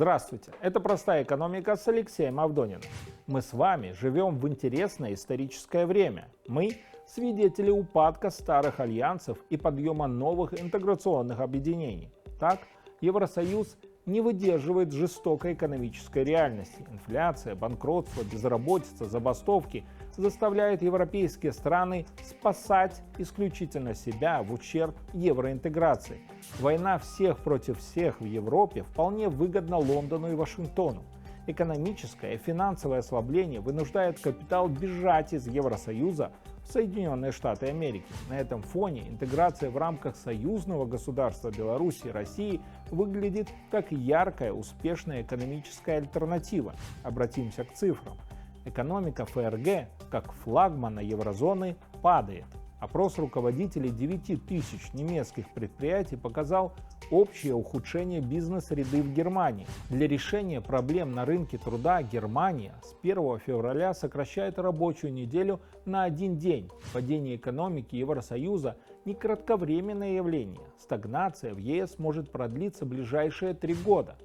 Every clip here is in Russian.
Здравствуйте, это «Простая экономика» с Алексеем Авдониным. Мы с вами живем в интересное историческое время. Мы – свидетели упадка старых альянсов и подъема новых интеграционных объединений. Так, Евросоюз не выдерживает жестокой экономической реальности. Инфляция, банкротство, безработица, забастовки заставляют европейские страны спасать исключительно себя в ущерб евроинтеграции. Война всех против всех в Европе вполне выгодна Лондону и Вашингтону. Экономическое и финансовое ослабление вынуждает капитал бежать из Евросоюза Соединенные Штаты Америки. На этом фоне интеграция в рамках союзного государства Беларуси и России выглядит как яркая, успешная экономическая альтернатива. Обратимся к цифрам. Экономика ФРГ, как флагмана еврозоны, падает. Опрос руководителей 9 тысяч немецких предприятий показал общее ухудшение бизнес-среды в Германии. Для решения проблем на рынке труда Германия с 1 февраля сокращает рабочую неделю на один день. Падение экономики Евросоюза не кратковременное явление. Стагнация в ЕС может продлиться ближайшие три года.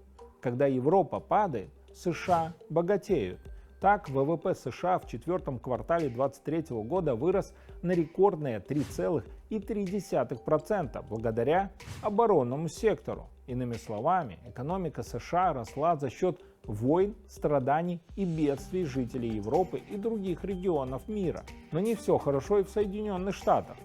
Когда Европа падает, США богатеют. Так, ВВП США в четвертом квартале 2023 года вырос на рекордные 3,3% благодаря оборонному сектору. Иными словами, экономика США росла за счет войн, страданий и бедствий жителей Европы и других регионов мира. Но не все хорошо и в Соединенных Штатах.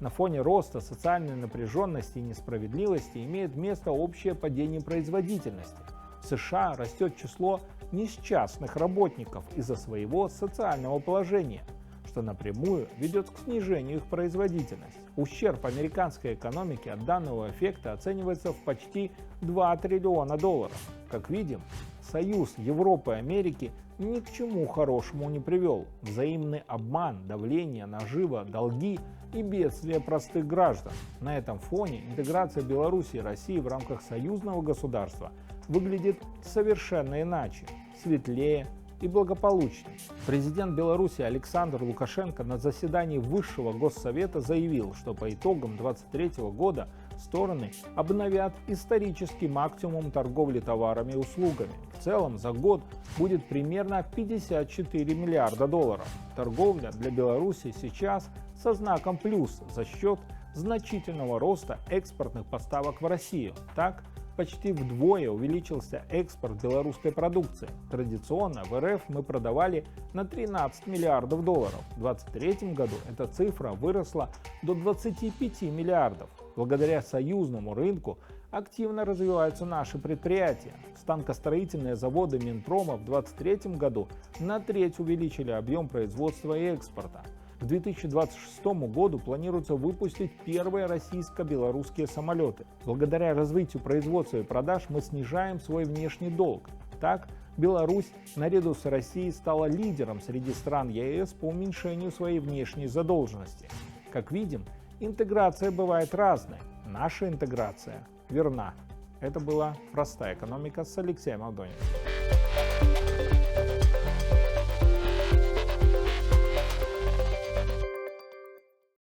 На фоне роста социальной напряженности и несправедливости имеет место общее падение производительности. В США растет число несчастных работников из-за своего социального положения, что напрямую ведет к снижению их производительности. Ущерб американской экономики от данного эффекта оценивается в почти 2 триллиона долларов. Как видим, союз Европы и Америки ни к чему хорошему не привел. Взаимный обман, давление, нажива, долги и бедствия простых граждан. На этом фоне интеграция Беларуси и России в рамках союзного государства выглядит совершенно иначе светлее и благополучнее. Президент Беларуси Александр Лукашенко на заседании Высшего Госсовета заявил, что по итогам 2023 года стороны обновят исторический максимум торговли товарами и услугами. В целом за год будет примерно 54 миллиарда долларов. Торговля для Беларуси сейчас со знаком плюс за счет значительного роста экспортных поставок в Россию. Так, почти вдвое увеличился экспорт белорусской продукции. Традиционно в РФ мы продавали на 13 миллиардов долларов. В 2023 году эта цифра выросла до 25 миллиардов. Благодаря союзному рынку активно развиваются наши предприятия. Станкостроительные заводы Минпрома в 2023 году на треть увеличили объем производства и экспорта. К 2026 году планируется выпустить первые российско-белорусские самолеты. Благодаря развитию производства и продаж мы снижаем свой внешний долг. Так, Беларусь наряду с Россией стала лидером среди стран ЕС по уменьшению своей внешней задолженности. Как видим, интеграция бывает разной. Наша интеграция верна. Это была «Простая экономика» с Алексеем Авдониным.